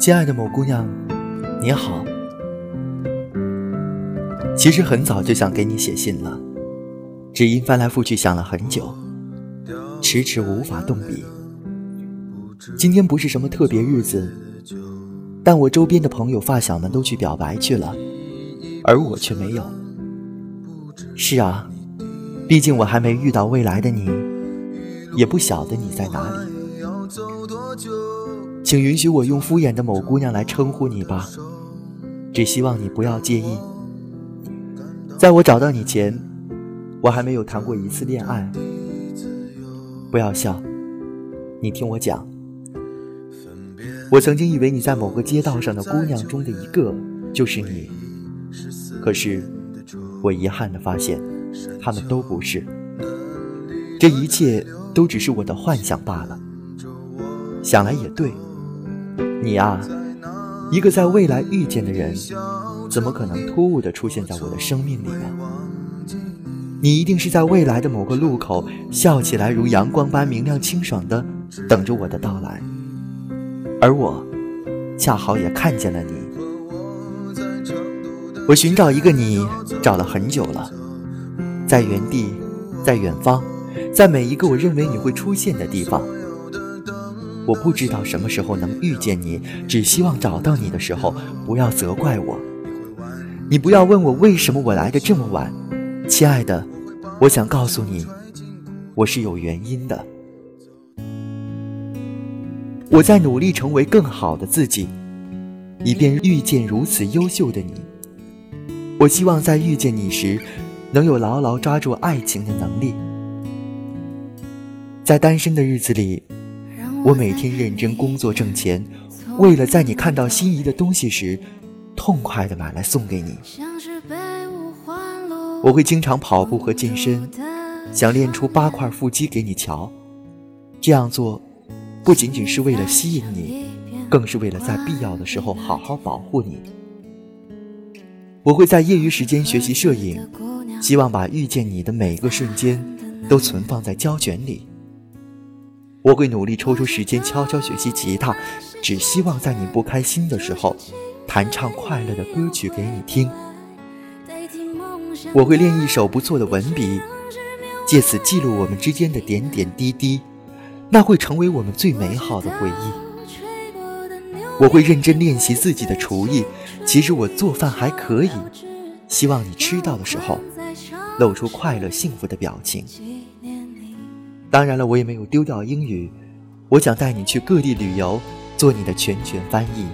亲爱的某姑娘，你好。其实很早就想给你写信了，只因翻来覆去想了很久，迟迟无法动笔。今天不是什么特别日子，但我周边的朋友发小们都去表白去了，而我却没有。是啊，毕竟我还没遇到未来的你，也不晓得你在哪里。请允许我用敷衍的某姑娘来称呼你吧，只希望你不要介意。在我找到你前，我还没有谈过一次恋爱。不要笑，你听我讲。我曾经以为你在某个街道上的姑娘中的一个就是你，可是我遗憾的发现，他们都不是。这一切都只是我的幻想罢了。想来也对，你啊，一个在未来遇见的人。怎么可能突兀地出现在我的生命里呢？你一定是在未来的某个路口，笑起来如阳光般明亮清爽的等着我的到来，而我恰好也看见了你。我寻找一个你找了很久了，在原地，在远方，在每一个我认为你会出现的地方。我不知道什么时候能遇见你，只希望找到你的时候，不要责怪我。你不要问我为什么我来的这么晚，亲爱的，我想告诉你，我是有原因的。我在努力成为更好的自己，以便遇见如此优秀的你。我希望在遇见你时，能有牢牢抓住爱情的能力。在单身的日子里，我每天认真工作挣钱，为了在你看到心仪的东西时。痛快的买来送给你。我会经常跑步和健身，想练出八块腹肌给你瞧。这样做，不仅仅是为了吸引你，更是为了在必要的时候好好保护你。我会在业余时间学习摄影，希望把遇见你的每一个瞬间都存放在胶卷里。我会努力抽出时间悄悄学习吉他，只希望在你不开心的时候。弹唱快乐的歌曲给你听，我会练一手不错的文笔，借此记录我们之间的点点滴滴，那会成为我们最美好的回忆。我会认真练习自己的厨艺，其实我做饭还可以，希望你吃到的时候，露出快乐幸福的表情。当然了，我也没有丢掉英语，我想带你去各地旅游，做你的全权翻译。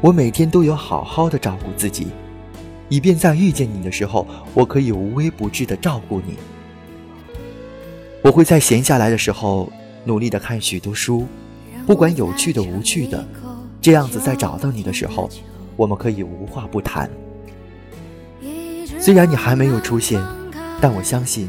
我每天都有好好的照顾自己，以便在遇见你的时候，我可以无微不至的照顾你。我会在闲下来的时候努力的看许多书，不管有趣的无趣的，这样子在找到你的时候，我们可以无话不谈。虽然你还没有出现，但我相信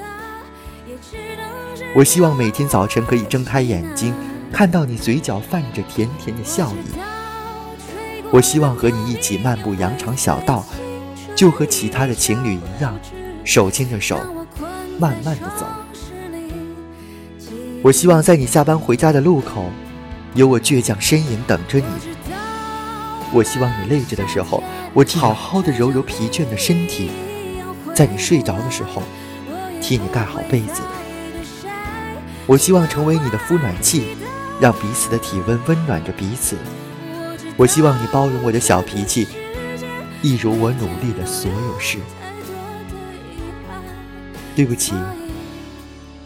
我希望每天早晨可以睁开眼睛，看到你嘴角泛着甜甜的笑意。我希望和你一起漫步羊肠小道，就和其他的情侣一样，手牵着手，慢慢的走。我希望在你下班回家的路口，有我倔强身影等着你。我希望你累着的时候，我好好的揉揉疲倦的身体，在你睡着的时候，替你盖好被子。我希望成为你的孵暖器，让彼此的体温温暖着彼此。我希望你包容我的小脾气，一如我努力的所有事。对不起，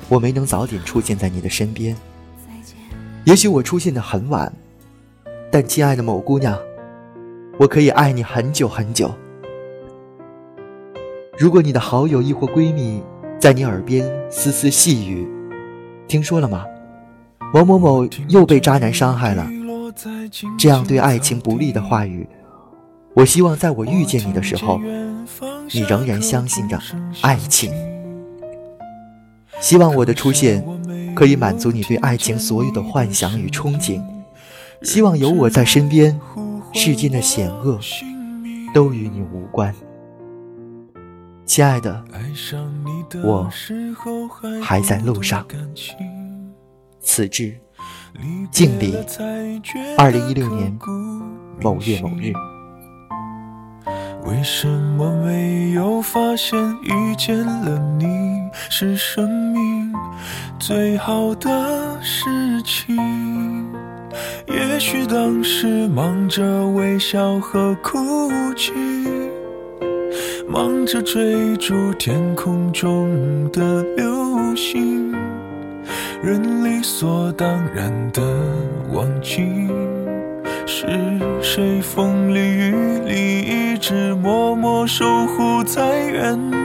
我没能早点出现在你的身边。也许我出现的很晚，但亲爱的某姑娘，我可以爱你很久很久。如果你的好友亦或闺蜜在你耳边丝丝细语，听说了吗？某某某又被渣男伤害了。这样对爱情不利的话语，我希望在我遇见你的时候，你仍然相信着爱情。希望我的出现可以满足你对爱情所有的幻想与憧憬。希望有我在身边，世间的险恶都与你无关。亲爱的，我还在路上。此致敬礼，二零一六年某月某日。为什么没有发现遇见了你是生命最好的事情？也许当时忙着微笑和哭泣，忙着追逐天空中的流星，人理所当然的忘记，是谁风里雨里一直默默守护在原地。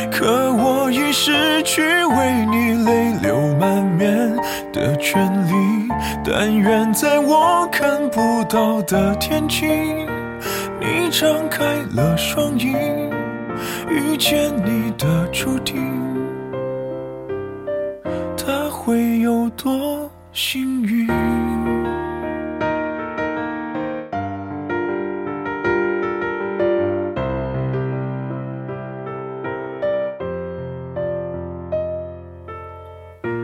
已失去为你泪流满面的权利。但愿在我看不到的天际，你张开了双翼，遇见你的注定，他会有多幸运？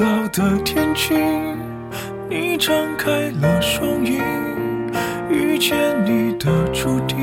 到的天际。你张开了双翼，遇见你的注定。